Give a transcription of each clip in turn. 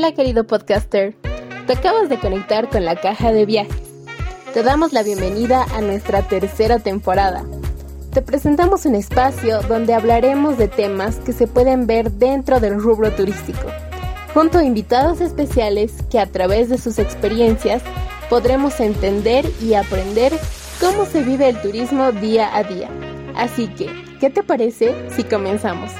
Hola querido podcaster, te acabas de conectar con la caja de viajes. Te damos la bienvenida a nuestra tercera temporada. Te presentamos un espacio donde hablaremos de temas que se pueden ver dentro del rubro turístico, junto a invitados especiales que a través de sus experiencias podremos entender y aprender cómo se vive el turismo día a día. Así que, ¿qué te parece si comenzamos?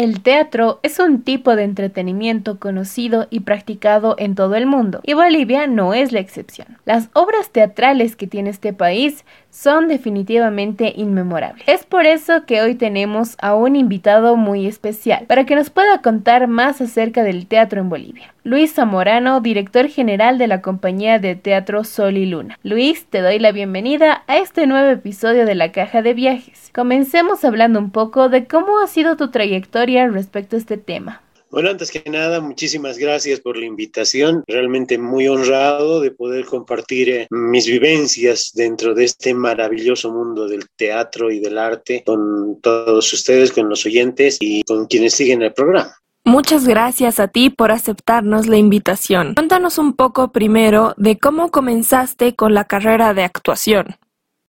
El teatro es un tipo de entretenimiento conocido y practicado en todo el mundo, y Bolivia no es la excepción. Las obras teatrales que tiene este país son definitivamente inmemorables. Es por eso que hoy tenemos a un invitado muy especial, para que nos pueda contar más acerca del teatro en Bolivia. Luis Zamorano, director general de la compañía de teatro Sol y Luna. Luis, te doy la bienvenida a este nuevo episodio de la Caja de Viajes. Comencemos hablando un poco de cómo ha sido tu trayectoria respecto a este tema. Bueno, antes que nada, muchísimas gracias por la invitación. Realmente muy honrado de poder compartir eh, mis vivencias dentro de este maravilloso mundo del teatro y del arte con todos ustedes, con los oyentes y con quienes siguen el programa. Muchas gracias a ti por aceptarnos la invitación. Cuéntanos un poco primero de cómo comenzaste con la carrera de actuación.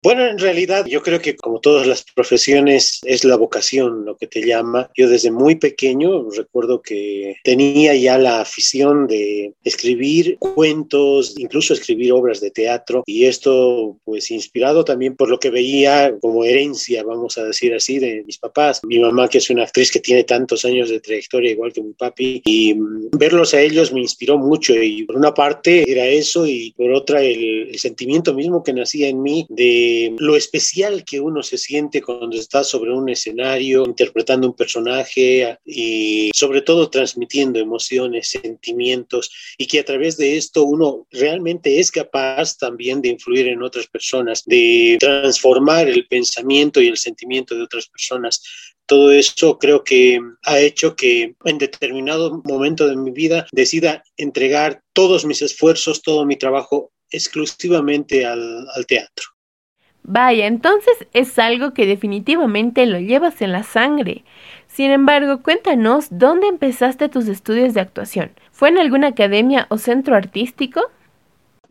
Bueno, en realidad yo creo que como todas las profesiones es la vocación lo que te llama. Yo desde muy pequeño recuerdo que tenía ya la afición de escribir cuentos, incluso escribir obras de teatro y esto pues inspirado también por lo que veía como herencia, vamos a decir así, de mis papás. Mi mamá que es una actriz que tiene tantos años de trayectoria igual que mi papi y mm, verlos a ellos me inspiró mucho y por una parte era eso y por otra el, el sentimiento mismo que nacía en mí de lo especial que uno se siente cuando está sobre un escenario interpretando un personaje y sobre todo transmitiendo emociones, sentimientos y que a través de esto uno realmente es capaz también de influir en otras personas, de transformar el pensamiento y el sentimiento de otras personas todo eso creo que ha hecho que en determinado momento de mi vida decida entregar todos mis esfuerzos, todo mi trabajo exclusivamente al, al teatro. Vaya, entonces es algo que definitivamente lo llevas en la sangre. Sin embargo, cuéntanos dónde empezaste tus estudios de actuación. ¿Fue en alguna academia o centro artístico?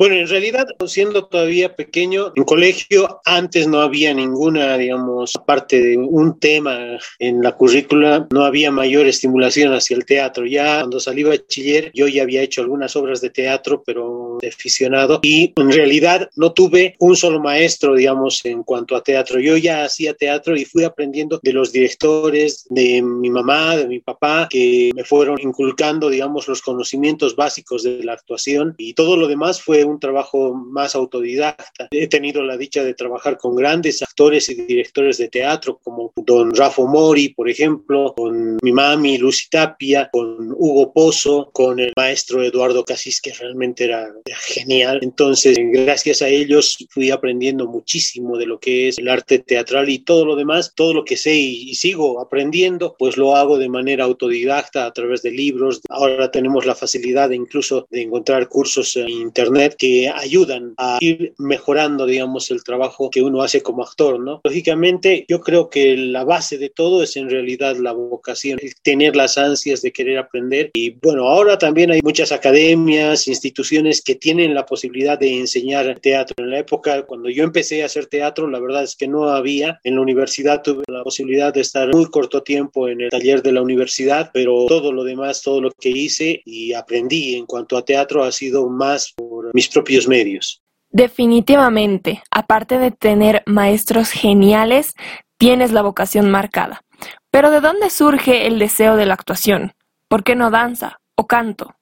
Bueno, en realidad, siendo todavía pequeño, en colegio antes no había ninguna, digamos, aparte de un tema en la currícula, no había mayor estimulación hacia el teatro. Ya cuando salí bachiller, yo ya había hecho algunas obras de teatro, pero de aficionado, y en realidad no tuve un solo maestro, digamos, en cuanto a teatro. Yo ya hacía teatro y fui aprendiendo de los directores, de mi mamá, de mi papá, que me fueron inculcando, digamos, los conocimientos básicos de la actuación y todo lo demás fue un trabajo más autodidacta. He tenido la dicha de trabajar con grandes actores y directores de teatro como don Rafa Mori, por ejemplo, con mi mami Lucy Tapia, con Hugo Pozo, con el maestro Eduardo Casís, que realmente era, genial. Entonces, gracias a ellos fui aprendiendo muchísimo de lo que es el arte teatral y todo lo demás, todo lo que sé y, y sigo aprendiendo, pues lo hago de manera autodidacta a través de libros. Ahora tenemos la facilidad de incluso de encontrar cursos en internet que ayudan a ir mejorando, digamos, el trabajo que uno hace como actor, ¿no? Lógicamente, yo creo que la base de todo es en realidad la vocación, tener las ansias de querer aprender. Y bueno, ahora también hay muchas academias, instituciones que tienen la posibilidad de enseñar teatro. En la época, cuando yo empecé a hacer teatro, la verdad es que no había. En la universidad tuve la posibilidad de estar muy corto tiempo en el taller de la universidad, pero todo lo demás, todo lo que hice y aprendí en cuanto a teatro ha sido más por mis propios medios. Definitivamente, aparte de tener maestros geniales, tienes la vocación marcada. Pero ¿de dónde surge el deseo de la actuación? ¿Por qué no danza o canto?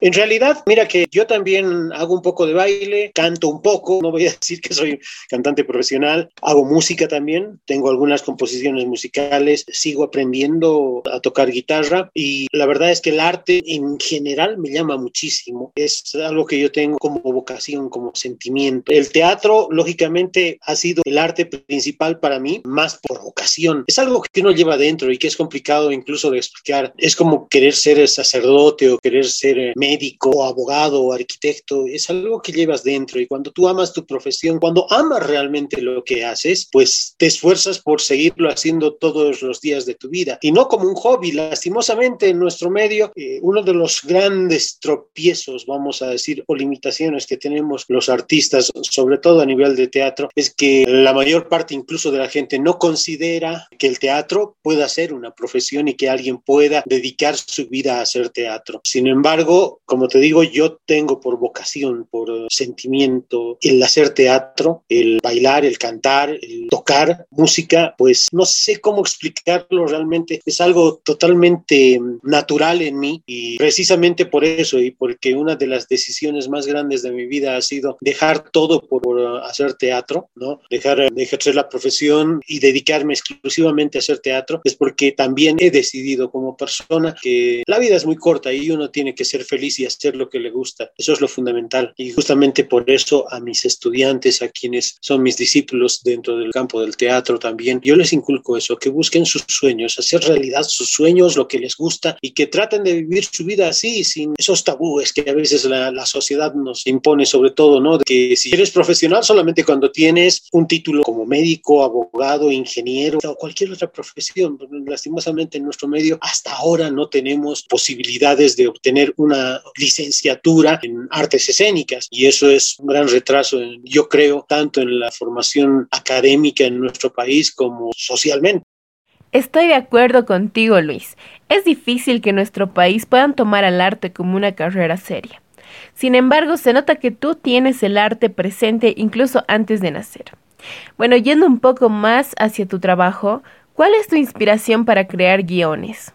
En realidad, mira que yo también hago un poco de baile, canto un poco, no voy a decir que soy cantante profesional, hago música también, tengo algunas composiciones musicales, sigo aprendiendo a tocar guitarra y la verdad es que el arte en general me llama muchísimo, es algo que yo tengo como vocación, como sentimiento. El teatro, lógicamente, ha sido el arte principal para mí, más por vocación. Es algo que uno lleva dentro y que es complicado incluso de explicar. Es como querer ser sacerdote o querer ser médico médico o abogado o arquitecto, es algo que llevas dentro y cuando tú amas tu profesión, cuando amas realmente lo que haces, pues te esfuerzas por seguirlo haciendo todos los días de tu vida y no como un hobby. Lastimosamente en nuestro medio, eh, uno de los grandes tropiezos, vamos a decir, o limitaciones que tenemos los artistas, sobre todo a nivel de teatro, es que la mayor parte incluso de la gente no considera que el teatro pueda ser una profesión y que alguien pueda dedicar su vida a hacer teatro. Sin embargo, como te digo, yo tengo por vocación, por sentimiento, el hacer teatro, el bailar, el cantar, el tocar música, pues no sé cómo explicarlo realmente. Es algo totalmente natural en mí y precisamente por eso y porque una de las decisiones más grandes de mi vida ha sido dejar todo por hacer teatro, ¿no? Dejar de ejercer la profesión y dedicarme exclusivamente a hacer teatro, es porque también he decidido como persona que la vida es muy corta y uno tiene que ser feliz y hacer lo que le gusta. Eso es lo fundamental. Y justamente por eso a mis estudiantes, a quienes son mis discípulos dentro del campo del teatro también, yo les inculco eso, que busquen sus sueños, hacer realidad sus sueños, lo que les gusta y que traten de vivir su vida así, sin esos tabúes que a veces la, la sociedad nos impone, sobre todo, ¿no? De que si eres profesional solamente cuando tienes un título como médico, abogado, ingeniero o cualquier otra profesión. Lastimosamente en nuestro medio hasta ahora no tenemos posibilidades de obtener una licenciatura en artes escénicas y eso es un gran retraso, yo creo, tanto en la formación académica en nuestro país como socialmente. Estoy de acuerdo contigo, Luis. Es difícil que nuestro país puedan tomar al arte como una carrera seria. Sin embargo, se nota que tú tienes el arte presente incluso antes de nacer. Bueno, yendo un poco más hacia tu trabajo, ¿cuál es tu inspiración para crear guiones?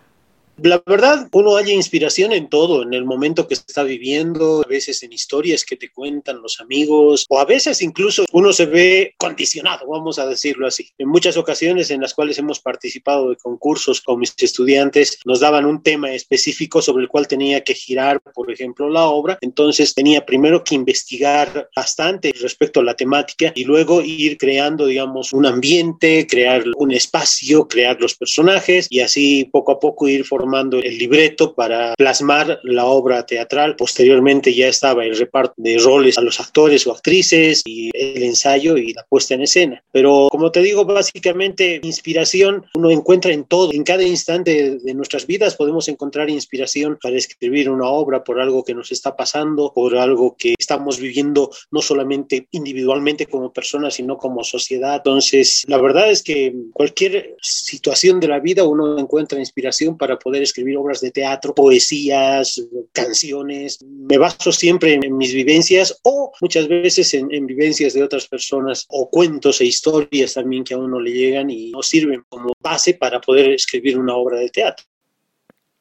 La verdad, uno haya inspiración en todo, en el momento que está viviendo, a veces en historias que te cuentan los amigos, o a veces incluso uno se ve condicionado, vamos a decirlo así. En muchas ocasiones en las cuales hemos participado de concursos con mis estudiantes, nos daban un tema específico sobre el cual tenía que girar, por ejemplo, la obra. Entonces tenía primero que investigar bastante respecto a la temática y luego ir creando, digamos, un ambiente, crear un espacio, crear los personajes y así poco a poco ir formando formando el libreto para plasmar la obra teatral. Posteriormente ya estaba el reparto de roles a los actores o actrices y el ensayo y la puesta en escena. Pero como te digo, básicamente inspiración uno encuentra en todo. En cada instante de nuestras vidas podemos encontrar inspiración para escribir una obra por algo que nos está pasando, por algo que estamos viviendo no solamente individualmente como personas, sino como sociedad. Entonces, la verdad es que cualquier situación de la vida uno encuentra inspiración para poder escribir obras de teatro, poesías, canciones. Me baso siempre en, mis vivencias o muchas veces en, en, vivencias de otras personas o cuentos e historias también que a uno le llegan y nos sirven como base para poder escribir una obra de teatro.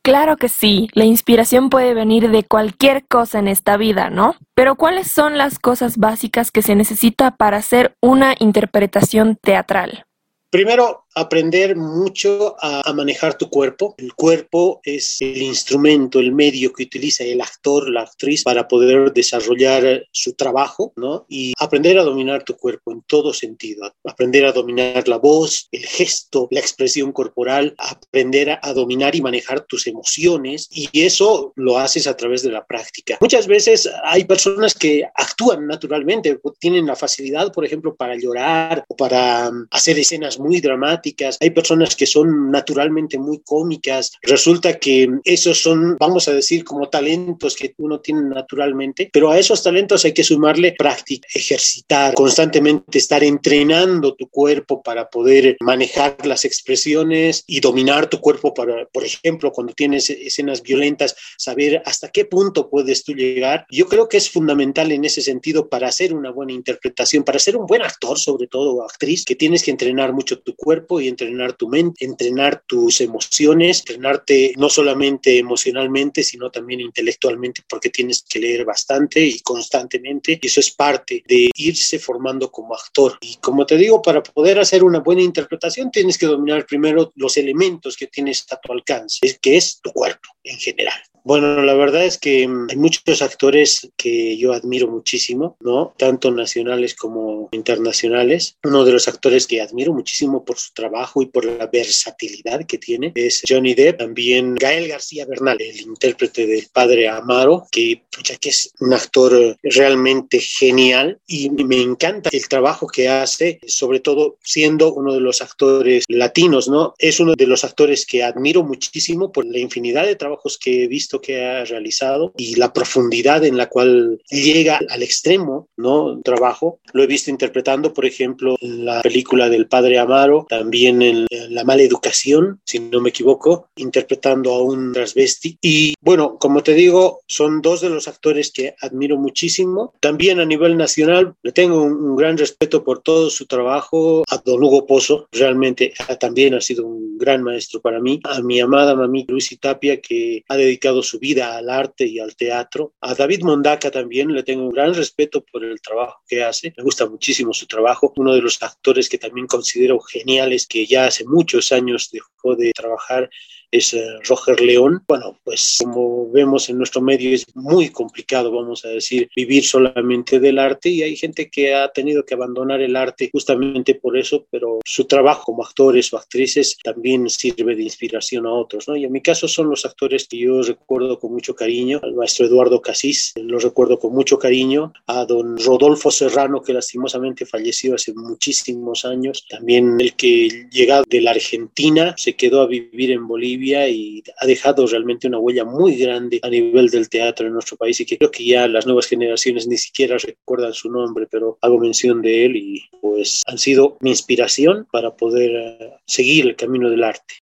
Claro que sí, la inspiración puede venir de cualquier cosa en esta vida, ¿no? Pero ¿cuáles son las cosas básicas que se necesita para hacer una interpretación teatral? Primero, aprender mucho a, manejar tu cuerpo. El cuerpo es el instrumento, el medio que utiliza el actor, la actriz para poder desarrollar su trabajo, ¿no? Y aprender a dominar tu cuerpo en todo sentido. Aprender a dominar la voz, el gesto, la expresión corporal, aprender a, a dominar y manejar tus emociones y eso lo haces a través de la práctica. Muchas veces hay personas que actúan naturalmente, tienen la facilidad, por ejemplo, para llorar o para um, hacer escenas muy dramáticas hay personas que son naturalmente muy cómicas. Resulta que esos son, vamos a decir, como talentos que uno tiene naturalmente, pero a esos talentos hay que sumarle práctica, ejercitar, constantemente estar entrenando tu cuerpo para poder manejar las expresiones y dominar tu cuerpo para, por ejemplo, cuando tienes escenas violentas, saber hasta qué punto puedes tú llegar. Yo creo que es fundamental en ese sentido para hacer una buena interpretación, para ser un buen actor, sobre todo, actriz, que tienes que entrenar mucho tu cuerpo y entrenar tu mente, entrenar tus emociones, entrenarte no solamente emocionalmente, sino también intelectualmente, porque tienes que leer bastante y constantemente. Y eso es parte de irse formando como actor. Y como te digo, para poder hacer una buena interpretación, tienes que dominar primero los elementos que tienes a tu alcance, que es tu cuerpo. en general. Bueno, la verdad es que mm, hay muchos actores que yo admiro muchísimo, ¿no? Tanto nacionales como internacionales. Uno de los actores que admiro muchísimo por su trabajo y por la versatilidad que tiene es Johnny Depp. También Gael García Bernal, el intérprete del padre Amaro, que, que es un actor realmente genial y me encanta el trabajo que hace, sobre todo siendo uno de los actores latinos, ¿no? Es uno de los actores que admiro muchísimo por la infinidad de trabajos que he visto que ha realizado y la profundidad en la cual llega al extremo, ¿no? Trabajo. Lo he visto interpretando, por ejemplo, la película del padre Amaro, también en La mala educación, si no me equivoco, interpretando a un transvesti. Y bueno, como te digo, son dos de los actores que admiro muchísimo. También a nivel nacional le tengo un, gran respeto por todo su trabajo. A don Hugo Pozo, realmente también ha sido un gran maestro para mí. A mi amada mami Lucy Tapia, que ha dedicado su vida al arte y al teatro. A David Mondaca también le tengo un gran respeto por el trabajo que hace. Me gusta muchísimo su trabajo. Uno de los actores que también considero geniales, que ya hace muchos años dejó de trabajar es eh, Roger León. Bueno, pues como vemos en nuestro medio es muy complicado, vamos a decir, vivir solamente del arte y hay gente que ha tenido que abandonar el arte justamente por eso, pero su trabajo como actores o actrices también sirve de inspiración a otros. Y en mi caso son los actores que yo recuerdo con mucho cariño, al maestro Eduardo Casís, lo recuerdo con mucho cariño, a don Rodolfo Serrano, que lastimosamente falleció hace muchísimos años, también el que llegado de la Argentina se quedó a vivir en Bolivia y ha dejado realmente una huella muy grande a nivel del teatro en nuestro país y que creo que ya las nuevas generaciones ni siquiera recuerdan su nombre, pero hago mención de él y pues han sido mi inspiración para poder eh, seguir el camino del arte.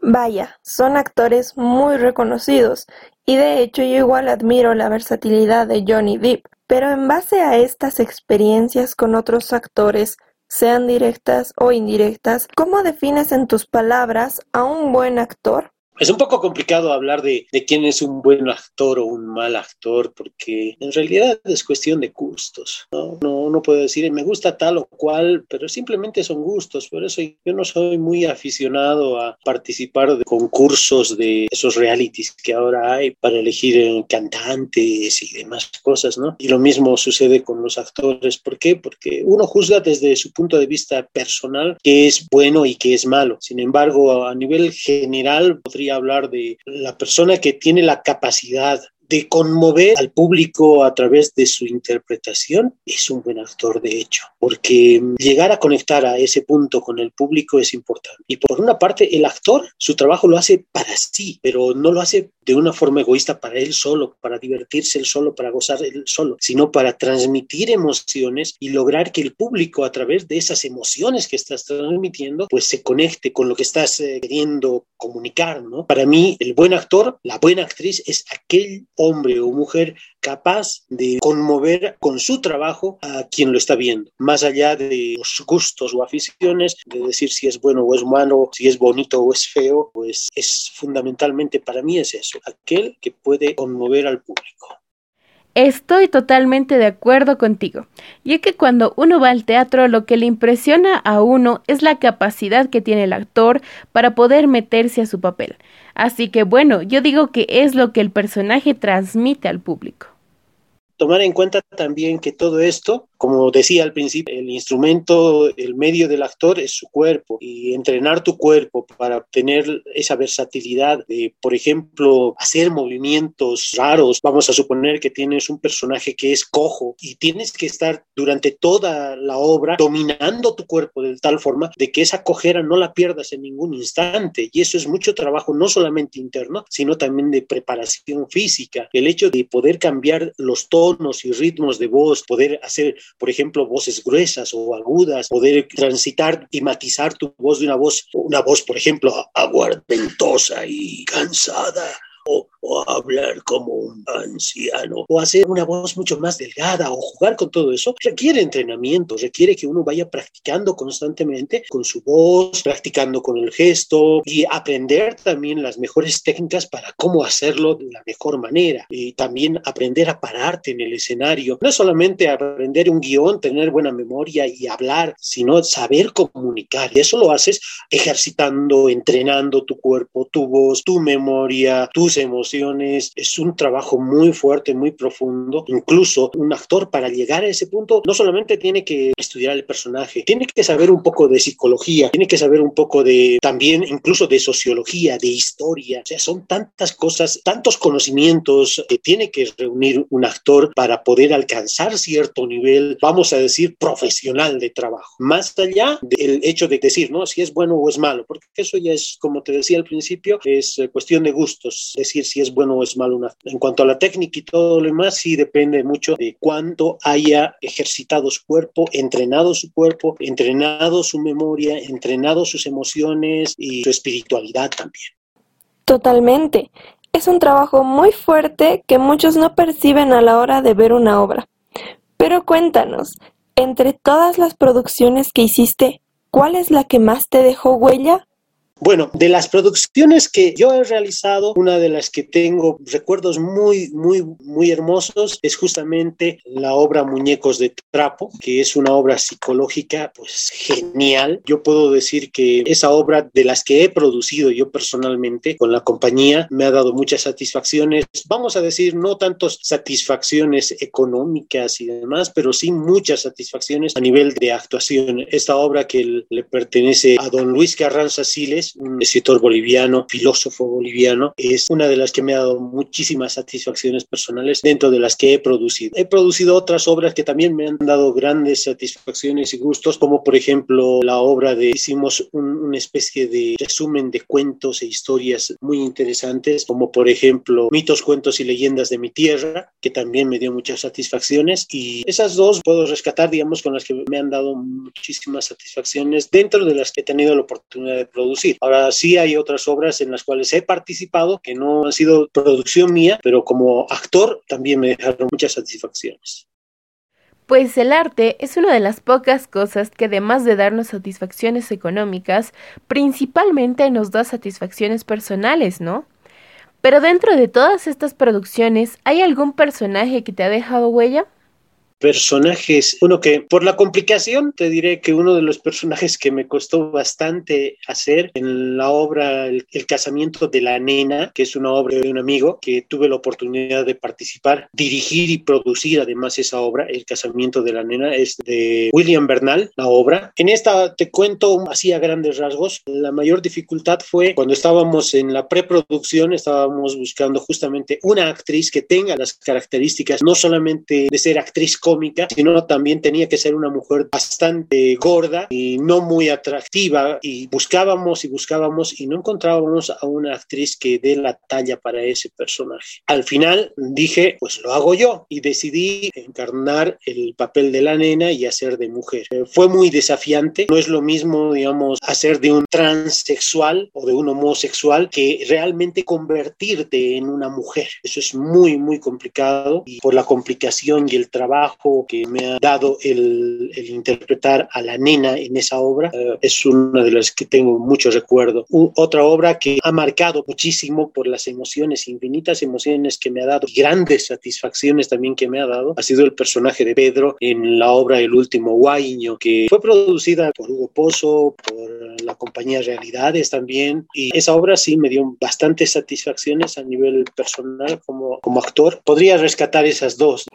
Vaya, son actores muy reconocidos y de hecho yo igual admiro la versatilidad de Johnny Depp, pero en base a estas experiencias con otros actores, sean directas o indirectas, ¿cómo defines en tus palabras a un buen actor? Es un poco complicado hablar de, quién es un buen actor o un mal actor, porque en realidad es cuestión de gustos. ¿no? No, no puedo decir me gusta tal o cual, pero simplemente son gustos. Por eso yo no soy muy aficionado a participar de concursos de esos realities que ahora hay para elegir eh, cantantes y demás cosas, ¿no? Y lo mismo sucede con los actores. ¿Por qué? Porque uno juzga desde su punto de vista personal qué es bueno y qué es malo. Sin embargo, a nivel general podría hablar de la persona que tiene la capacidad de conmover al público a través de su interpretación, es un buen actor de hecho, porque llegar a conectar a ese punto con el público es importante. Y por una parte, el actor, su trabajo lo hace para sí, pero no lo hace de una forma egoísta para él solo, para divertirse él solo, para gozar él solo, sino para transmitir emociones y lograr que el público a través de esas emociones que estás transmitiendo, pues se conecte con lo que estás eh, queriendo comunicar, ¿no? Para mí, el buen actor, la buena actriz es aquel hombre o mujer capaz de conmover con su trabajo a quien lo está viendo, más allá de los gustos o aficiones, de decir si es bueno o es malo, si es bonito o es feo, pues es fundamentalmente para mí es eso, aquel que puede conmover al público. Estoy totalmente de acuerdo contigo. Y es que cuando uno va al teatro lo que le impresiona a uno es la capacidad que tiene el actor para poder meterse a su papel. Así que bueno, yo digo que es lo que el personaje transmite al público. Tomar en cuenta también que todo esto como decía al principio, el instrumento, el medio del actor es su cuerpo y entrenar tu cuerpo para tener esa versatilidad de, por ejemplo, hacer movimientos raros. Vamos a suponer que tienes un personaje que es cojo y tienes que estar durante toda la obra dominando tu cuerpo de tal forma de que esa cojera no la pierdas en ningún instante. Y eso es mucho trabajo, no solamente interno, sino también de preparación física. El hecho de poder cambiar los tonos y ritmos de voz, poder hacer por ejemplo, voces gruesas o agudas, poder transitar y matizar tu voz de una voz, una voz, por ejemplo, aguardentosa y cansada o, hablar como un anciano o hacer una voz mucho más delgada o jugar con todo eso requiere entrenamiento, requiere que uno vaya practicando constantemente con su voz, practicando con el gesto y aprender también las mejores técnicas para cómo hacerlo de la mejor manera y también aprender a pararte en el escenario, no solamente aprender un guion, tener buena memoria y hablar, sino saber comunicar y eso lo haces ejercitando, entrenando tu cuerpo, tu voz, tu memoria, tus emociones. Es un trabajo muy fuerte, muy profundo. Incluso un actor para llegar a ese punto no solamente tiene que estudiar el personaje, tiene que saber un poco de psicología, tiene que saber un poco de también incluso de sociología, de historia. O sea, son tantas cosas, tantos conocimientos que tiene que reunir un actor para poder alcanzar cierto nivel, vamos a decir, profesional de trabajo. Más allá del hecho de decir, ¿no? Si es bueno o es malo, porque eso ya es, como te decía al principio, es eh, cuestión de gustos, decir si es bueno o es malo. En cuanto a la técnica y todo lo demás, sí depende mucho de cuánto haya ejercitado su cuerpo, entrenado su cuerpo, entrenado su memoria, entrenado sus emociones y su espiritualidad también. Totalmente. Es un trabajo muy fuerte que muchos no perciben a la hora de ver una obra. Pero cuéntanos, entre todas las producciones que hiciste, ¿cuál es la que más te dejó huella? Bueno, de las producciones que yo he realizado, una de las que tengo recuerdos muy, muy, muy hermosos es justamente la obra Muñecos de Trapo, que es una obra psicológica, pues genial. Yo puedo decir que esa obra de las que he producido yo personalmente con la compañía me ha dado muchas satisfacciones. Vamos a decir, no tantas satisfacciones económicas y demás, pero sí muchas satisfacciones a nivel de actuación. Esta obra que le pertenece a don Luis Carranza Siles, un escritor boliviano, filósofo boliviano, es una de las que me ha dado muchísimas satisfacciones personales dentro de las que he producido. He producido otras obras que también me han dado grandes satisfacciones y gustos, como por ejemplo la obra de, hicimos una especie de resumen de cuentos e historias muy interesantes, como por ejemplo Mitos, Cuentos y Leyendas de mi Tierra, que también me dio muchas satisfacciones. Y esas dos puedo rescatar, digamos, con las que me han dado muchísimas satisfacciones dentro de las que he tenido la oportunidad de producir. Ahora sí hay otras obras en las cuales he participado que no han sido producción mía, pero como actor también me dejaron muchas satisfacciones. Pues el arte es una de las pocas cosas que además de darnos satisfacciones económicas, principalmente nos da satisfacciones personales, ¿no? Pero dentro de todas estas producciones, ¿hay algún personaje que te ha dejado huella? Personajes, uno que por la complicación te diré que uno de los personajes que me costó bastante hacer en la obra el, casamiento de la nena, que es una obra de un amigo que tuve la oportunidad de participar, dirigir y producir además esa obra, El casamiento de la nena, es de William Bernal, la obra. En esta te cuento así a grandes rasgos, la mayor dificultad fue cuando estábamos en la preproducción, estábamos buscando justamente una actriz que tenga las características no solamente de ser actriz cómica, sino también tenía que ser una mujer bastante gorda y no muy atractiva y buscábamos y buscábamos y no encontrábamos a una actriz que dé la talla para ese personaje. Al final dije, pues lo hago yo y decidí encarnar el papel de la nena y hacer de mujer. Eh, fue muy desafiante, no es lo mismo, digamos, hacer de un transexual o de un homosexual que realmente convertirte en una mujer. Eso es muy, muy complicado y por la complicación y el trabajo que me ha dado el, interpretar a la nena en esa obra eh, es una de las que tengo mucho recuerdo. otra obra que ha marcado muchísimo por las emociones, infinitas emociones que me ha dado, grandes satisfacciones también que me ha dado, ha sido el personaje de Pedro en la obra El último guaño, que fue producida por Hugo Pozo, por la compañía Realidades también, y esa obra sí me dio bastantes satisfacciones a nivel personal como, como actor. Podría rescatar esas dos.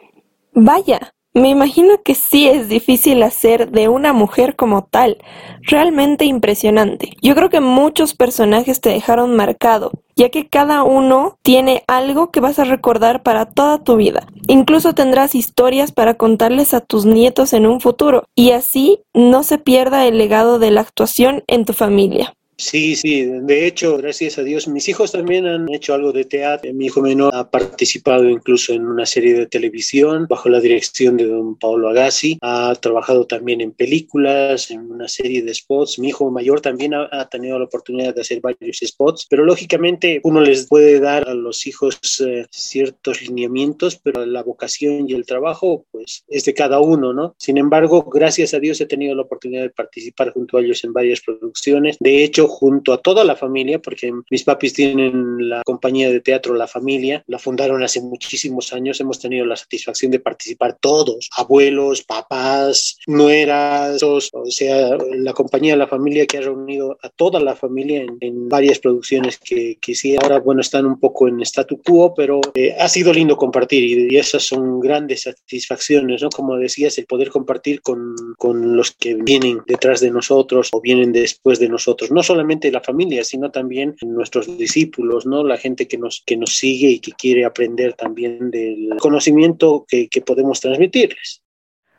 Vaya, me imagino que sí es difícil hacer de una mujer como tal, realmente impresionante. Yo creo que muchos personajes te dejaron marcado, ya que cada uno tiene algo que vas a recordar para toda tu vida. Incluso tendrás historias para contarles a tus nietos en un futuro, y así no se pierda el legado de la actuación en tu familia. Sí, sí, de hecho, gracias a Dios, mis hijos también han hecho algo de teatro. Mi hijo menor ha participado incluso en una serie de televisión bajo la dirección de don Paolo Agassi. Ha trabajado también en películas, en una serie de spots. Mi hijo mayor también ha, tenido la oportunidad de hacer varios spots, pero lógicamente uno les puede dar a los hijos eh, ciertos lineamientos, pero la vocación y el trabajo, pues, es de cada uno, ¿no? Sin embargo, gracias a Dios he tenido la oportunidad de participar junto a ellos en varias producciones. De hecho, hecho junto a toda la familia, porque mis papis tienen la compañía de teatro La Familia, la fundaron hace muchísimos años, hemos tenido la satisfacción de participar todos, abuelos, papás, nueras, o sea, la compañía La Familia que ha reunido a toda la familia en, varias producciones que, que, sí, ahora, bueno, están un poco en statu quo, pero eh, ha sido lindo compartir y, esas son grandes satisfacciones, ¿no? Como decías, el poder compartir con, con los que vienen detrás de nosotros o vienen después de nosotros, no solamente la familia, sino también nuestros discípulos, ¿no? La gente que nos, que nos sigue y que quiere aprender también del conocimiento que, que podemos transmitirles.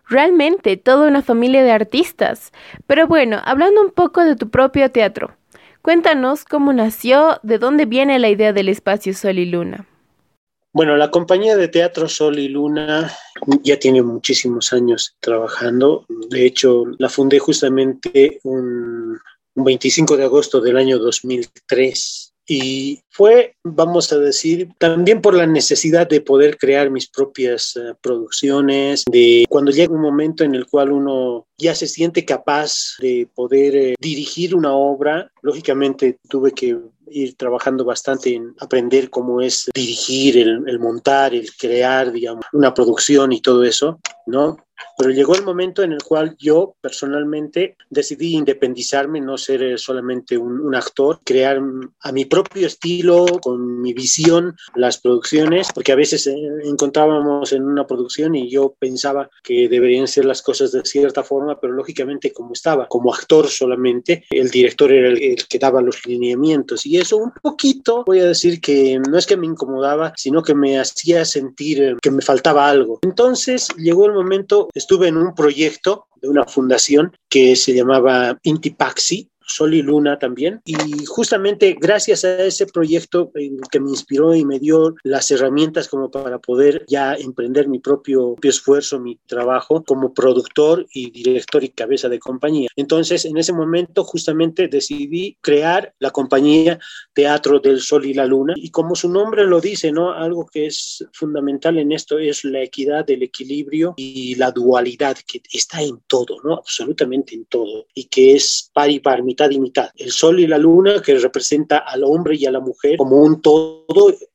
Realmente toda una familia de artistas. Pero bueno, hablando un poco de tu propio teatro, cuéntanos cómo nació, de dónde viene la idea del espacio Sol y Luna. Bueno, la compañía de teatro Sol y Luna ya tiene muchísimos años trabajando. De hecho, la fundé justamente un, 25 de agosto del año 2003 y fue, vamos a decir, también por la necesidad de poder crear mis propias eh, producciones, de cuando llega un momento en el cual uno ya se siente capaz de poder eh, dirigir una obra, lógicamente tuve que ir trabajando bastante en aprender cómo es dirigir, el, el montar, el crear, digamos, una producción y todo eso, ¿no? Pero llegó el momento en el cual yo personalmente decidí independizarme, no ser eh, solamente un, actor, crear a mi propio estilo, con mi visión, las producciones, porque a veces eh, encontrábamos en una producción y yo pensaba que deberían ser las cosas de cierta forma, pero lógicamente como estaba como actor solamente, el director era el, el que daba los lineamientos y eso un poquito, voy a decir que no es que me incomodaba, sino que me hacía sentir eh, que me faltaba algo. Entonces llegó el momento estuve en un proyecto de una fundación que se llamaba Intipaxi, Sol y Luna también. Y justamente gracias a ese proyecto eh, que me inspiró y me dio las herramientas como para poder ya emprender mi propio, esfuerzo, mi trabajo como productor y director y cabeza de compañía. Entonces, en ese momento justamente decidí crear la compañía Teatro del Sol y la Luna. Y como su nombre lo dice, ¿no? Algo que es fundamental en esto es la equidad, el equilibrio y la dualidad que está en todo, ¿no? Absolutamente en todo. Y que es par y par, mitad y mitad. El sol y la luna que representa al hombre y a la mujer como un todo,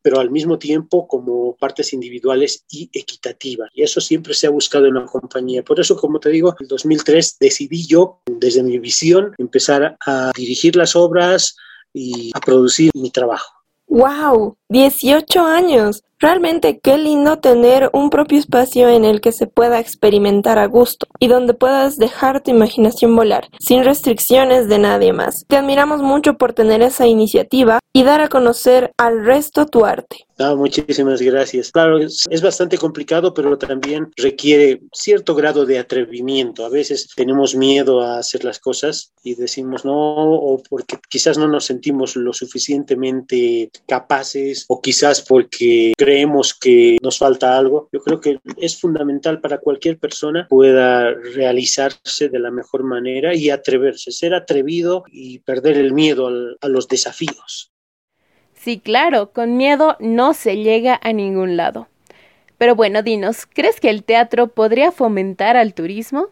pero al mismo tiempo como partes individuales y equitativas. Y eso siempre se ha buscado en la compañía. Por eso, como te digo, en 2003 decidí yo, desde mi visión, empezar a dirigir las obras y a producir mi trabajo. ¡Wow! 18 años. Realmente qué lindo tener un propio espacio en el que se pueda experimentar a gusto y donde puedas dejar tu imaginación volar, sin restricciones de nadie más. Te admiramos mucho por tener esa iniciativa y dar a conocer al resto tu arte. Ah, muchísimas gracias. Claro, es, bastante complicado, pero también requiere cierto grado de atrevimiento. A veces tenemos miedo a hacer las cosas y decimos no, o porque quizás no nos sentimos lo suficientemente capaces, o quizás porque creemos que nos falta algo. Yo creo que es fundamental para cualquier persona pueda realizarse de la mejor manera y atreverse, ser atrevido y perder el miedo a los desafíos. Sí, claro, con miedo no se llega a ningún lado. Pero bueno, dinos, ¿crees que el teatro podría fomentar al turismo?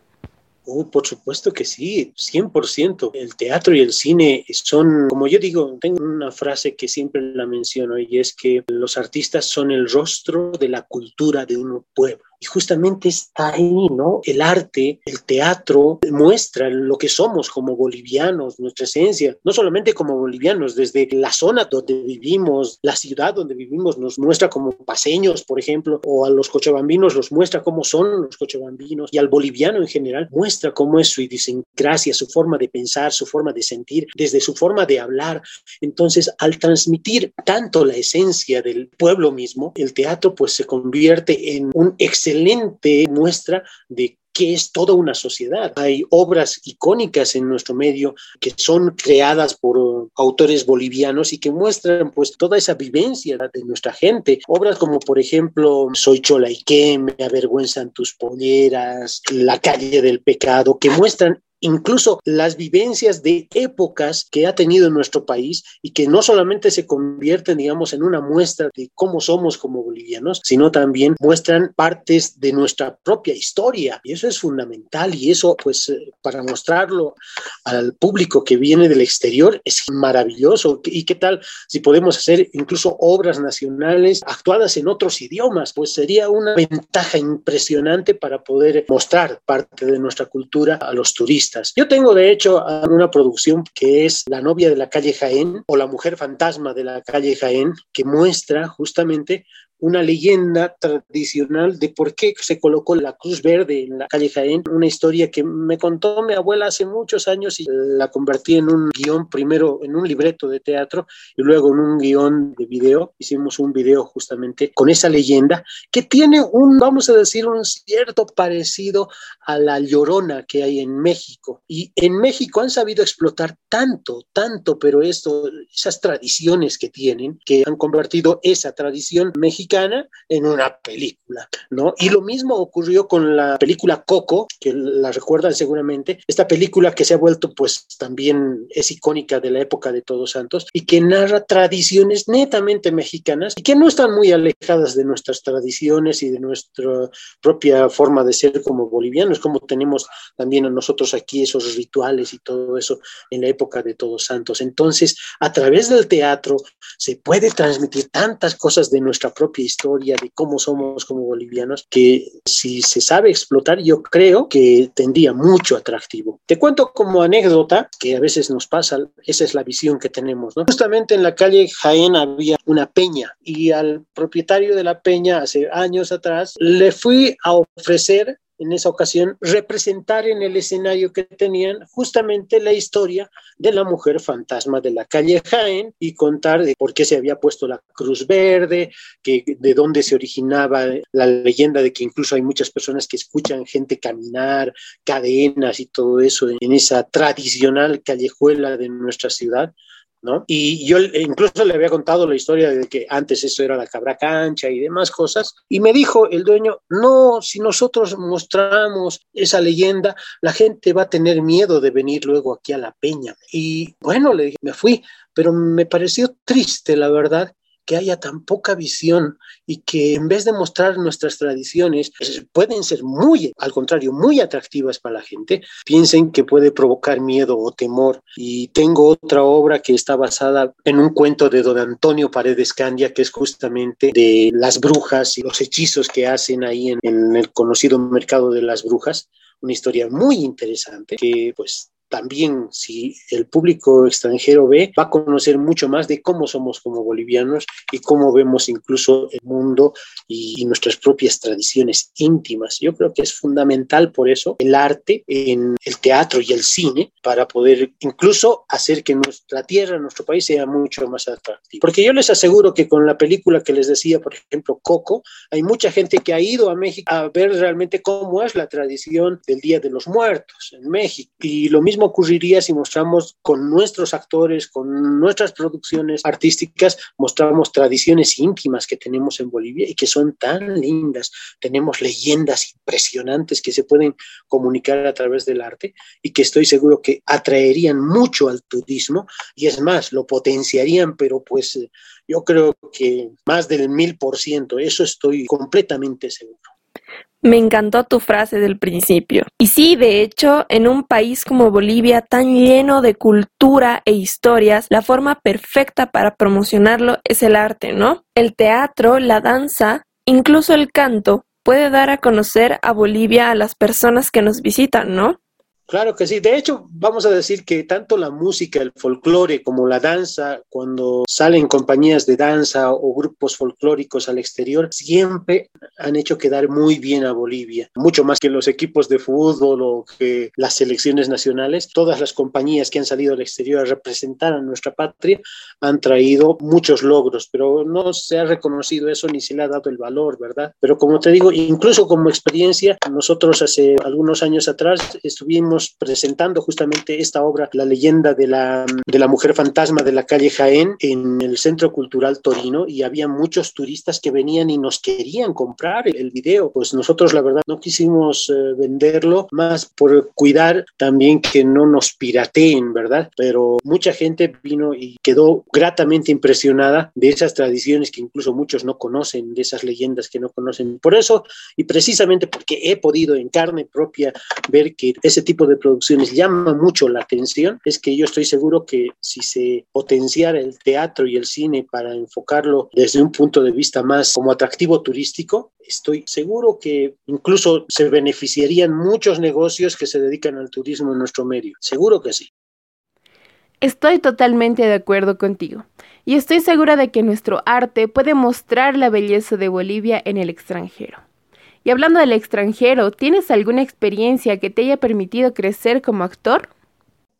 Oh, por supuesto que sí, 100%. El teatro y el cine son, como yo digo, tengo una frase que siempre la menciono y es que los artistas son el rostro de la cultura de un pueblo. Y justamente está ahí, ¿no? El arte, el teatro muestra lo que somos como bolivianos, nuestra esencia, no solamente como bolivianos, desde la zona donde vivimos, la ciudad donde vivimos, nos muestra como paseños, por ejemplo, o a los cochabambinos los muestra cómo son los cochabambinos, y al boliviano en general muestra cómo es su idiosincrasia, su forma de pensar, su forma de sentir, desde su forma de hablar. Entonces, al transmitir tanto la esencia del pueblo mismo, el teatro pues se convierte en un excelente excelente muestra de que es toda una sociedad. Hay obras icónicas en nuestro medio que son creadas por autores bolivianos y que muestran pues toda esa vivencia de nuestra gente. Obras como por ejemplo Soy Chola y qué, Me avergüenzan tus polleras, La calle del pecado, que muestran incluso las vivencias de épocas que ha tenido nuestro país y que no solamente se convierten, digamos, en una muestra de cómo somos como bolivianos, sino también muestran partes de nuestra propia historia. Y eso es fundamental y eso, pues, eh, para mostrarlo al público que viene del exterior es maravilloso. ¿Y qué tal si podemos hacer incluso obras nacionales actuadas en otros idiomas? Pues sería una ventaja impresionante para poder mostrar parte de nuestra cultura a los turistas. Yo tengo, de hecho, una producción que es La novia de la calle Jaén o La mujer fantasma de la calle Jaén, que muestra justamente una leyenda tradicional de por qué se colocó la cruz verde en la calle Jaén, una historia que me contó mi abuela hace muchos años y la convertí en un guion, primero en un libreto de teatro y luego en un guion de video. Hicimos un video justamente con esa leyenda que tiene un, vamos a decir, un cierto parecido a la llorona que hay en México. Y en México han sabido explotar tanto, tanto, pero esto, esas tradiciones que tienen, que han convertido esa tradición mexicana en una película, ¿no? Y lo mismo ocurrió con la película Coco, que la recuerdan seguramente, esta película que se ha vuelto pues también es icónica de la época de Todos Santos y que narra tradiciones netamente mexicanas y que no están muy alejadas de nuestras tradiciones y de nuestra propia forma de ser como bolivianos, como tenemos también a nosotros aquí esos rituales y todo eso en la época de Todos Santos. Entonces, a través del teatro se puede transmitir tantas cosas de nuestra propia historia de cómo somos como bolivianos, que si se sabe explotar, yo creo que tendría mucho atractivo. Te cuento como anécdota, que a veces nos pasa, esa es la visión que tenemos. Justamente en la calle Jaén había una peña y al propietario de la peña hace años atrás le fui a ofrecer en esa ocasión representar en el escenario que tenían justamente la historia de la mujer fantasma de la calle Jaén y contar de por qué se había puesto la cruz verde, que, de dónde se originaba la leyenda de que incluso hay muchas personas que escuchan gente caminar, cadenas y todo eso en esa tradicional callejuela de nuestra ciudad. ¿No? Y yo incluso le había contado la historia de que antes eso era la cabra cancha y demás cosas, y me dijo el dueño, no, si nosotros mostramos esa leyenda, la gente va a tener miedo de venir luego aquí a la peña. Y bueno, le dije, me fui, pero me pareció triste, la verdad, que haya tan poca visión y que en vez de mostrar nuestras tradiciones, pues, pueden ser muy, al contrario, muy atractivas para la gente, piensen que puede provocar miedo o temor. Y tengo otra obra que está basada en un cuento de don Antonio Paredes Candia, que es justamente de las brujas y los hechizos que hacen ahí en, en el conocido mercado de las brujas una historia muy interesante que pues también si el público extranjero ve, va a conocer mucho más de cómo somos como bolivianos y cómo vemos incluso el mundo y, nuestras propias tradiciones íntimas. Yo creo que es fundamental por eso el arte en el teatro y el cine para poder incluso hacer que nuestra tierra, nuestro país sea mucho más atractivo. Porque yo les aseguro que con la película que les decía, por ejemplo, Coco, hay mucha gente que ha ido a México a ver realmente cómo es la tradición del Día de los Muertos en México. Y lo mismo ocurriría si mostramos con nuestros actores, con nuestras producciones artísticas, mostramos tradiciones íntimas que tenemos en Bolivia y que son tan lindas. Tenemos leyendas impresionantes que se pueden comunicar a través del arte y que estoy seguro que atraerían mucho al turismo y es más, lo potenciarían, pero pues yo creo que más del mil por ciento, eso estoy completamente seguro. Me encantó tu frase del principio. Y sí, de hecho, en un país como Bolivia tan lleno de cultura e historias, la forma perfecta para promocionarlo es el arte, ¿no? El teatro, la danza, incluso el canto puede dar a conocer a Bolivia a las personas que nos visitan, ¿no? Claro que sí. De hecho, vamos a decir que tanto la música, el folclore, como la danza, cuando salen compañías de danza o grupos folclóricos al exterior, siempre han hecho quedar muy bien a Bolivia. Mucho más que los equipos de fútbol o que las selecciones nacionales. Todas las compañías que han salido al exterior a representar a nuestra patria han traído muchos logros, pero no se ha reconocido eso ni se le ha dado el valor, ¿verdad? Pero como te digo, incluso como experiencia, nosotros hace algunos años atrás estuvimos presentando justamente esta obra, La leyenda de la, de la mujer fantasma de la calle Jaén, en el Centro Cultural Torino, y había muchos turistas que venían y nos querían comprar el video. Pues nosotros, la verdad, no quisimos eh, venderlo, más por cuidar también que no nos pirateen, ¿verdad? Pero mucha gente vino y quedó gratamente impresionada de esas tradiciones que incluso muchos no conocen, de esas leyendas que no conocen. Por eso, y precisamente porque he podido en carne propia ver que ese tipo de producciones llama mucho la atención, es que yo estoy seguro que si se potenciara el teatro y el cine para enfocarlo desde un punto de vista más como atractivo turístico, estoy seguro que incluso se beneficiarían muchos negocios que se dedican al turismo en nuestro medio. Seguro que sí. Estoy totalmente de acuerdo contigo y estoy segura de que nuestro arte puede mostrar la belleza de Bolivia en el extranjero. Y hablando del extranjero, ¿tienes alguna experiencia que te haya permitido crecer como actor?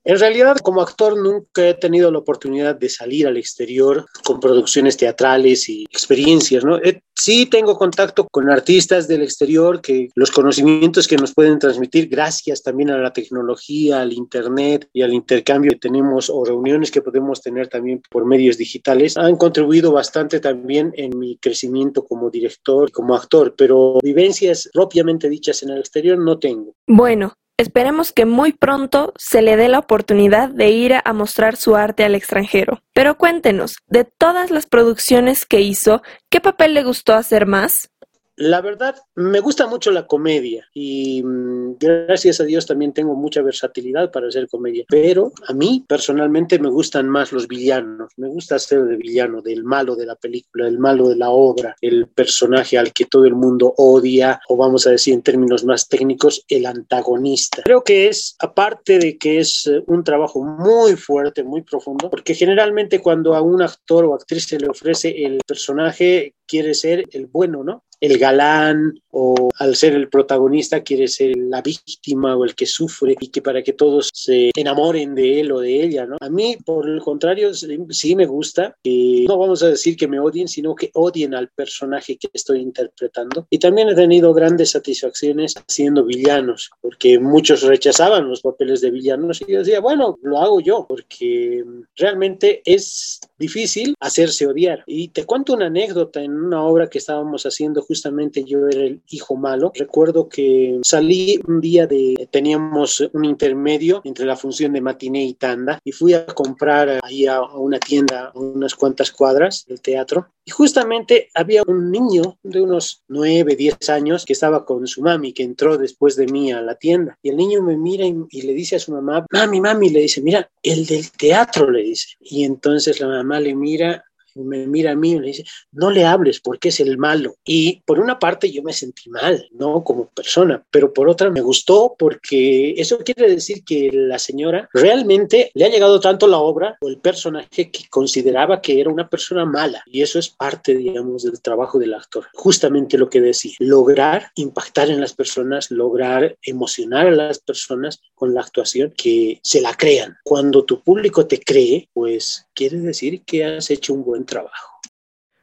En realidad, como actor, nunca he tenido la oportunidad de salir al exterior con producciones teatrales y experiencias, ¿no? sí tengo contacto con artistas del exterior que los conocimientos que nos pueden transmitir, gracias también a la tecnología, al internet y al intercambio que tenemos o reuniones que podemos tener también por medios digitales, han contribuido bastante también en mi crecimiento como director como actor, pero vivencias propiamente dichas en el exterior no tengo. Bueno, Esperemos que muy pronto se le dé la oportunidad de ir a, mostrar su arte al extranjero. Pero cuéntenos, de todas las producciones que hizo, ¿qué papel le gustó hacer más? La verdad, me gusta mucho la comedia y mm, gracias a Dios también tengo mucha versatilidad para hacer comedia, pero a mí personalmente me gustan más los villanos, me gusta ser de villano, del malo de la película, del malo de la obra, el personaje al que todo el mundo odia o vamos a decir en términos más técnicos, el antagonista. Creo que es, aparte de que es eh, un trabajo muy fuerte, muy profundo, porque generalmente cuando a un actor o actriz se le ofrece el personaje quiere ser el bueno, ¿no? El galán o al ser el protagonista quiere ser la víctima o el que sufre y que para que todos se enamoren de él o de ella, ¿no? A mí, por el contrario, sí me gusta que no vamos a decir que me odien, sino que odien al personaje que estoy interpretando. Y también he tenido grandes satisfacciones haciendo villanos, porque muchos rechazaban los papeles de villanos y yo decía, bueno, lo hago yo, porque realmente es difícil hacerse odiar. Y te cuento una anécdota en una obra que estábamos haciendo justamente yo era el hijo malo. Recuerdo que salí un día de, teníamos un intermedio entre la función de matiné y tanda y fui a comprar ahí a, una tienda a unas cuantas cuadras del teatro y justamente había un niño de unos 9, 10 años que estaba con su mami, que entró después de mí a la tienda. Y el niño me mira y, y, le dice a su mamá, mami, mami, le dice, mira, el del teatro, le dice. Y entonces la mamá le mira me mira a mí y me dice, no le hables porque es el malo. Y por una parte yo me sentí mal, ¿no? Como persona, pero por otra me gustó porque eso quiere decir que la señora realmente le ha llegado tanto la obra o el personaje que consideraba que era una persona mala. Y eso es parte, digamos, del trabajo del actor. Justamente lo que decía, lograr impactar en las personas, lograr emocionar a las personas con la actuación que se la crean. Cuando tu público te cree, pues quiere decir que has hecho un buen trabajo.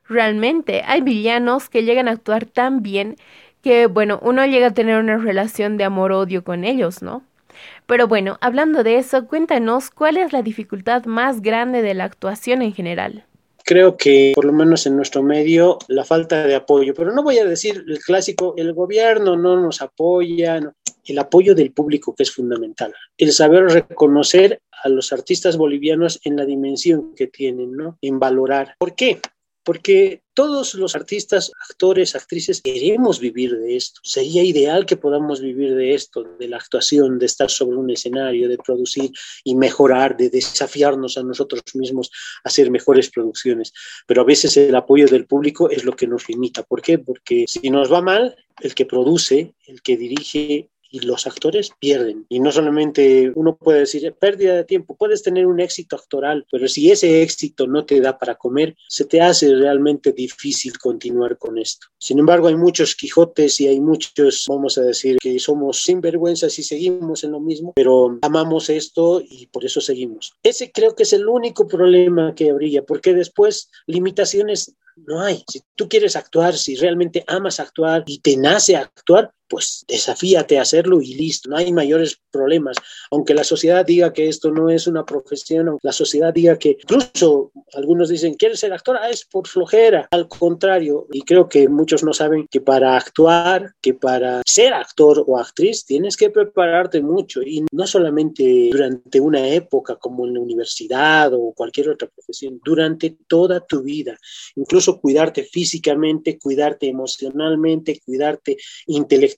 Realmente hay villanos que llegan a actuar tan bien que, bueno, uno llega a tener una relación de amor-odio con ellos, ¿no? Pero bueno, hablando de eso, cuéntanos cuál es la dificultad más grande de la actuación en general. Creo que, por lo menos en nuestro medio, la falta de apoyo, pero no voy a decir el clásico, el gobierno no nos apoya, el apoyo del público que es fundamental, el saber reconocer a los artistas bolivianos en la dimensión que tienen, ¿no? En valorar. ¿Por qué? Porque todos los artistas, actores, actrices queremos vivir de esto. Sería ideal que podamos vivir de esto, de la actuación, de estar sobre un escenario, de producir y mejorar, de desafiarnos a nosotros mismos a hacer mejores producciones. Pero a veces el apoyo del público es lo que nos limita. ¿Por qué? Porque si nos va mal, el que produce, el que dirige, y los actores pierden. Y no solamente uno puede decir pérdida de tiempo, puedes tener un éxito actoral, pero si ese éxito no te da para comer, se te hace realmente difícil continuar con esto. Sin embargo, hay muchos Quijotes y hay muchos, vamos a decir, que somos sinvergüenzas y seguimos en lo mismo, pero amamos esto y por eso seguimos. Ese creo que es el único problema que habría, porque después limitaciones no hay. Si tú quieres actuar, si realmente amas actuar y te nace actuar, pues desafíate a hacerlo y listo, no hay mayores problemas. Aunque la sociedad diga que esto no es una profesión, aunque la sociedad diga que incluso algunos dicen, ¿quieres ser actor? Ah, es por flojera. Al contrario, y creo que muchos no saben que para actuar, que para ser actor o actriz, tienes que prepararte mucho y no solamente durante una época como en la universidad o cualquier otra profesión, durante toda tu vida. Incluso cuidarte físicamente, cuidarte emocionalmente, cuidarte intelectualmente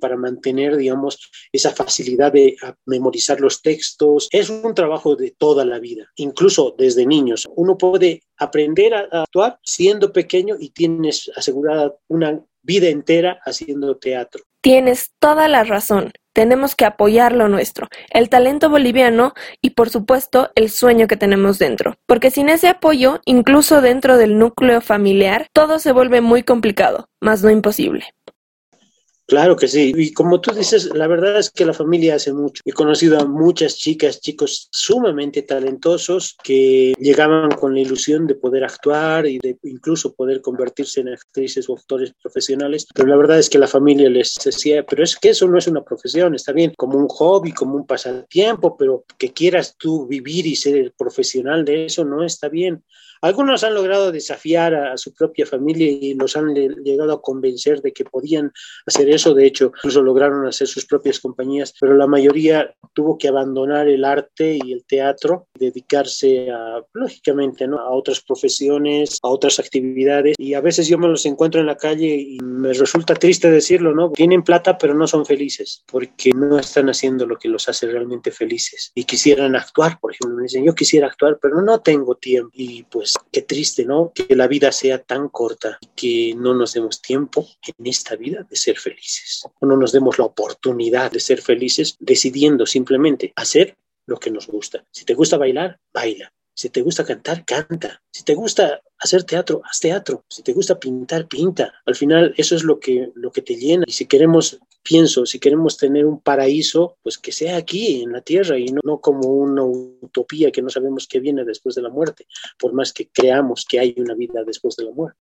para mantener, digamos, esa facilidad de memorizar los textos. Es un trabajo de toda la vida, incluso desde niños. Uno puede aprender a, actuar siendo pequeño y tienes asegurada una vida entera haciendo teatro. Tienes toda la razón. Tenemos que apoyar lo nuestro, el talento boliviano y por supuesto el sueño que tenemos dentro. Porque sin ese apoyo, incluso dentro del núcleo familiar, todo se vuelve muy complicado, más no imposible. Claro que sí. Y como tú dices, la verdad es que la familia hace mucho. He conocido a muchas chicas, chicos sumamente talentosos que llegaban con la ilusión de poder actuar y de incluso poder convertirse en actrices o actores profesionales. Pero la verdad es que la familia les decía, pero es que eso no es una profesión, está bien, como un hobby, como un pasatiempo, pero que quieras tú vivir y ser profesional de eso no está bien. Algunos han logrado desafiar a, su propia familia y los han llegado a convencer de que podían hacer eso. De hecho, incluso lograron hacer sus propias compañías, pero la mayoría tuvo que abandonar el arte y el teatro, dedicarse a, lógicamente, ¿no? a otras profesiones, a otras actividades. Y a veces yo me los encuentro en la calle y me resulta triste decirlo, ¿no? Tienen plata, pero no son felices porque no están haciendo lo que los hace realmente felices. Y quisieran actuar, por ejemplo, me dicen, yo quisiera actuar, pero no tengo tiempo. Y pues, qué triste, ¿no? Que la vida sea tan corta que no nos demos tiempo en esta vida de ser felices. O no nos demos la oportunidad de ser felices decidiendo simplemente hacer lo que nos gusta. Si te gusta bailar, baila. Si te gusta cantar, canta. Si te gusta hacer teatro, haz teatro. Si te gusta pintar, pinta. Al final eso es lo que, lo que te llena. Y si queremos, pienso, si queremos tener un paraíso, pues que sea aquí, en la tierra, y no, no como una utopía que no sabemos qué viene después de la muerte, por más que creamos que hay una vida después de la muerte.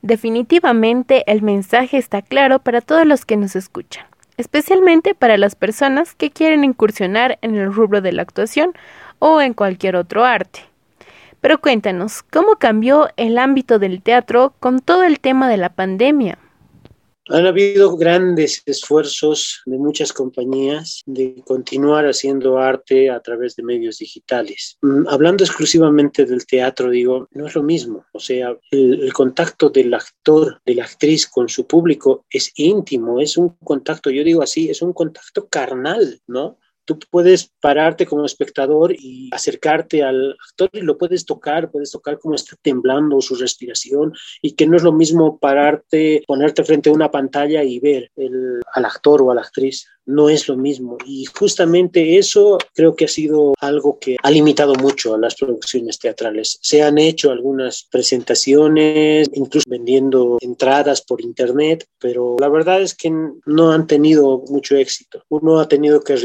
Definitivamente el mensaje está claro para todos los que nos escuchan, especialmente para las personas que quieren incursionar en el rubro de la actuación o en cualquier otro arte. Pero cuéntanos, ¿cómo cambió el ámbito del teatro con todo el tema de la pandemia? Han habido grandes esfuerzos de muchas compañías de continuar haciendo arte a través de medios digitales. Mm, hablando exclusivamente del teatro, digo, no es lo mismo. O sea, el, el, contacto del actor, de la actriz con su público es íntimo, es un contacto, yo digo así, es un contacto carnal, ¿no? Tú puedes pararte como espectador y acercarte al actor y lo puedes tocar, puedes tocar cómo está temblando su respiración y que no es lo mismo pararte, ponerte frente a una pantalla y ver al actor o a la actriz no es lo mismo. Y justamente eso creo que ha sido algo que ha limitado mucho a las producciones teatrales. Se han hecho algunas presentaciones, incluso vendiendo entradas por internet, pero la verdad es que no han tenido mucho éxito. Uno ha tenido que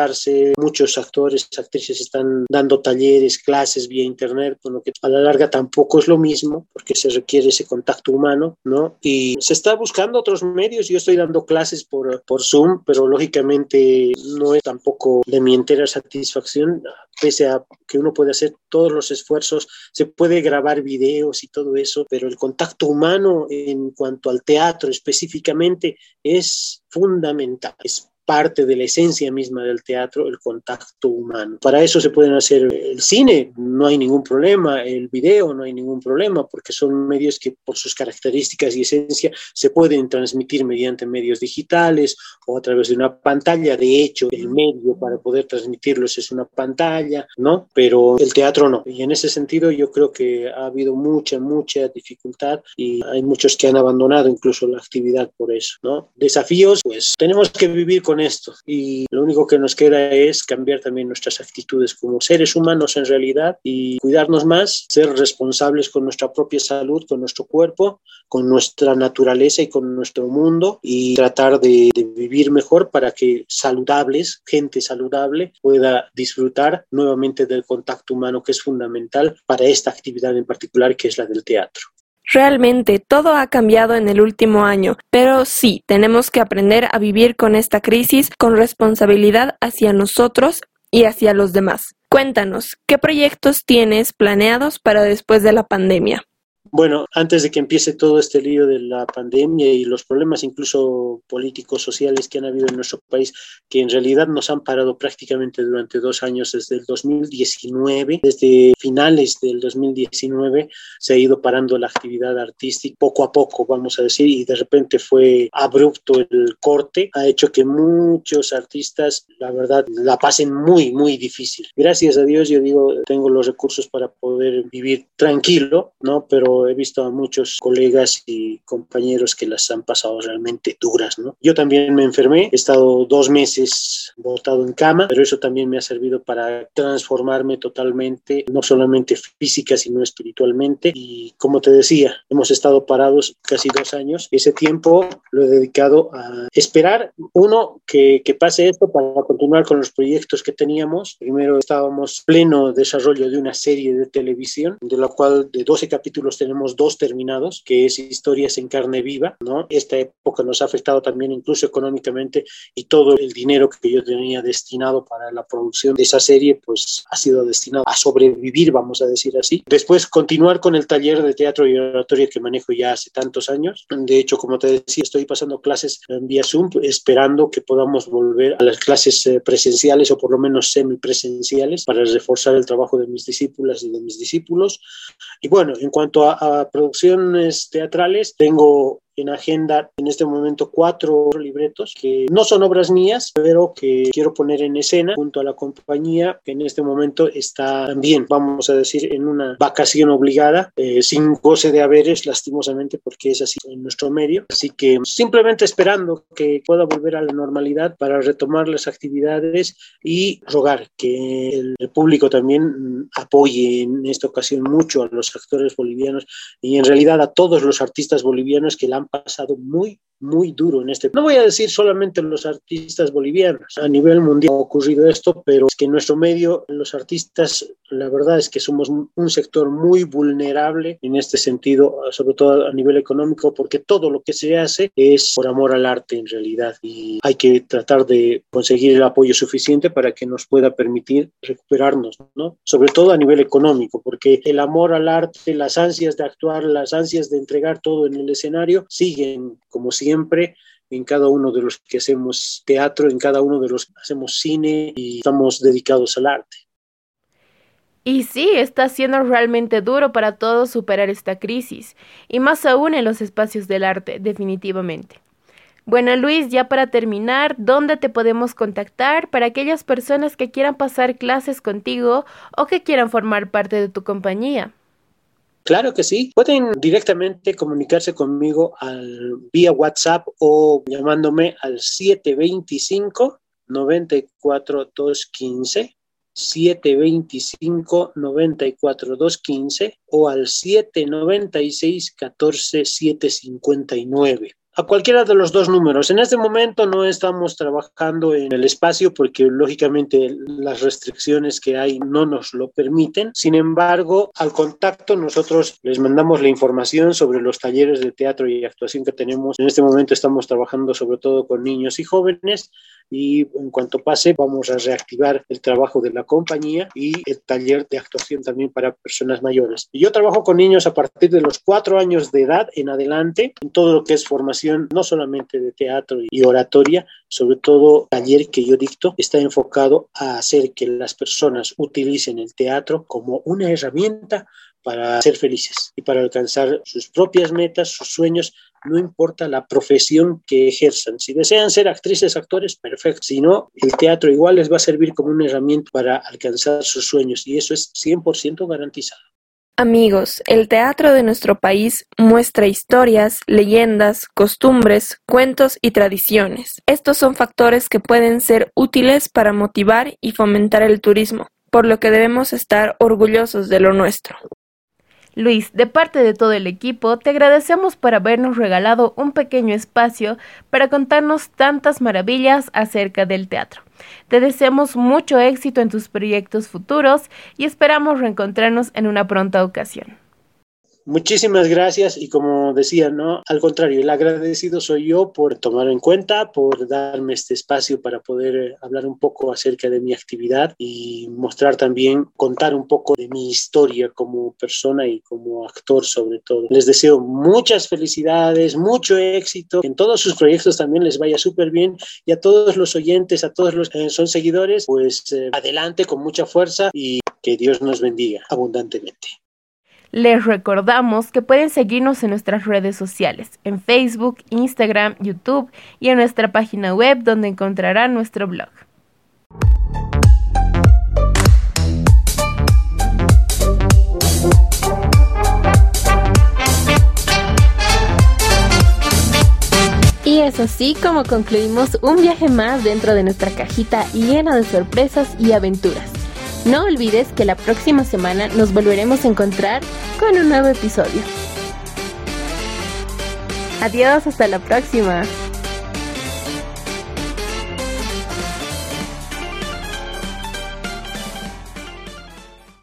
reinventarse, muchos actores, actrices están dando talleres, clases vía internet, con lo que a la larga tampoco es lo mismo, porque se requiere ese contacto humano, ¿no? Y se está buscando otros medios. Yo estoy dando clases por, por Zoom, pero lógicamente no es tampoco de mi entera satisfacción, pese a que uno puede hacer todos los esfuerzos, se puede grabar videos y todo eso, pero el contacto humano en cuanto al teatro específicamente es fundamental, es parte de la esencia misma del teatro, el contacto humano. Para eso se pueden hacer el cine, no hay ningún problema, el video, no hay ningún problema, porque son medios que por sus características y esencia se pueden transmitir mediante medios digitales o a través de una pantalla. De hecho, el medio para poder transmitirlos es una pantalla, ¿no? Pero el teatro no. Y en ese sentido yo creo que ha habido mucha, mucha dificultad y hay muchos que han abandonado incluso la actividad por eso, ¿no? Desafíos, pues tenemos que vivir con esto y lo único que nos queda es cambiar también nuestras actitudes como seres humanos en realidad y cuidarnos más, ser responsables con nuestra propia salud, con nuestro cuerpo, con nuestra naturaleza y con nuestro mundo y tratar de, vivir mejor para que saludables, gente saludable, pueda disfrutar nuevamente del contacto humano que es fundamental para esta actividad en particular que es la del teatro. Realmente todo ha cambiado en el último año, pero sí, tenemos que aprender a vivir con esta crisis con responsabilidad hacia nosotros y hacia los demás. Cuéntanos, ¿qué proyectos tienes planeados para después de la pandemia? Bueno, antes de que empiece todo este lío de la pandemia y los problemas incluso políticos, sociales que han habido en nuestro país, que en realidad nos han parado prácticamente durante dos años, desde el 2019, desde finales del 2019 se ha ido parando la actividad artística poco a poco, vamos a decir, y de repente fue abrupto el corte, ha hecho que muchos artistas, la verdad, la pasen muy, muy difícil. Gracias a Dios, yo digo, tengo los recursos para poder vivir tranquilo, ¿no? Pero he visto a muchos colegas y compañeros que las han pasado realmente duras, ¿no? Yo también me enfermé, he estado dos meses botado en cama, pero eso también me ha servido para transformarme totalmente, no solamente física, sino espiritualmente. Y como te decía, hemos estado parados casi dos años. Ese tiempo lo he dedicado a esperar, uno, que, que pase esto para continuar con los proyectos que teníamos. Primero estábamos pleno desarrollo de una serie de televisión, de la cual de 12 capítulos tenemos dos terminados, que es Historias en carne viva, ¿no? Esta época nos ha afectado también incluso económicamente y todo el dinero que yo tenía destinado para la producción de esa serie, pues ha sido destinado a sobrevivir, vamos a decir así. Después continuar con el taller de teatro y oratoria que manejo ya hace tantos años. De hecho, como te decía, estoy pasando clases en vía Zoom, esperando que podamos volver a las clases eh, presenciales o por lo menos semipresenciales para reforzar el trabajo de mis discípulas y de mis discípulos. Y bueno, en cuanto a a, producciones teatrales, tengo en agenda en este momento cuatro libretos que no son obras mías, pero que quiero poner en escena junto a la compañía que en este momento está también, vamos a decir, en una vacación obligada, eh, sin goce de haberes, lastimosamente, porque es así en nuestro medio. Así que simplemente esperando que pueda volver a la normalidad para retomar las actividades y rogar que el, el público también apoye en esta ocasión mucho a los actores bolivianos y en realidad a todos los artistas bolivianos que la han pasado muy, muy duro en este. No voy a decir solamente los artistas bolivianos, a nivel mundial ha ocurrido esto, pero es que en nuestro medio, los artistas, la verdad es que somos un sector muy vulnerable en este sentido, sobre todo a nivel económico, porque todo lo que se hace es por amor al arte en realidad y hay que tratar de conseguir el apoyo suficiente para que nos pueda permitir recuperarnos, ¿no? Sobre todo a nivel económico, porque el amor al arte, las ansias de actuar, las ansias de entregar todo en el escenario siguen como si siempre en cada uno de los que hacemos teatro, en cada uno de los que hacemos cine y estamos dedicados al arte. Y sí, está siendo realmente duro para todos superar esta crisis, y más aún en los espacios del arte, definitivamente. Bueno, Luis, ya para terminar, ¿dónde te podemos contactar para aquellas personas que quieran pasar clases contigo o que quieran formar parte de tu compañía? Claro que sí. Pueden directamente comunicarse conmigo al vía WhatsApp o llamándome al 725 94 215 725 94 215 o al 796 14 759 a cualquiera de los dos números. En este momento no estamos trabajando en el espacio porque lógicamente las restricciones que hay no nos lo permiten. Sin embargo, al contacto nosotros les mandamos la información sobre los talleres de teatro y actuación que tenemos. En este momento estamos trabajando sobre todo con niños y jóvenes y en cuanto pase vamos a reactivar el trabajo de la compañía y el taller de actuación también para personas mayores. Yo trabajo con niños a partir de los cuatro años de edad en adelante en todo lo que es formación no solamente de teatro y oratoria, sobre todo el taller que yo dicto está enfocado a hacer que las personas utilicen el teatro como una herramienta para ser felices y para alcanzar sus propias metas, sus sueños, no importa la profesión que ejerzan. Si desean ser actrices, actores, perfecto. Si no, el teatro igual les va a servir como una herramienta para alcanzar sus sueños y eso es 100% garantizado. Amigos, el teatro de nuestro país muestra historias, leyendas, costumbres, cuentos y tradiciones. Estos son factores que pueden ser útiles para motivar y fomentar el turismo, por lo que debemos estar orgullosos de lo nuestro. Luis, de parte de todo el equipo, te agradecemos por habernos regalado un pequeño espacio para contarnos tantas maravillas acerca del teatro. Te deseamos mucho éxito en tus proyectos futuros y esperamos reencontrarnos en una pronta ocasión. Muchísimas gracias y como decía, ¿no? Al contrario, el agradecido soy yo por tomar en cuenta, por darme este espacio para poder eh, hablar un poco acerca de mi actividad y mostrar también, contar un poco de mi historia como persona y como actor sobre todo. Les deseo muchas felicidades, mucho éxito, en todos sus proyectos también les vaya súper bien y a todos los oyentes, a todos los que son seguidores, pues eh, adelante con mucha fuerza y que Dios nos bendiga abundantemente. Les recordamos que pueden seguirnos en nuestras redes sociales, en Facebook, Instagram, YouTube y en nuestra página web donde encontrarán nuestro blog. Y es así como concluimos un viaje más dentro de nuestra cajita llena de sorpresas y aventuras. No olvides que la próxima semana nos volveremos a encontrar con un nuevo episodio. Adiós, hasta la próxima.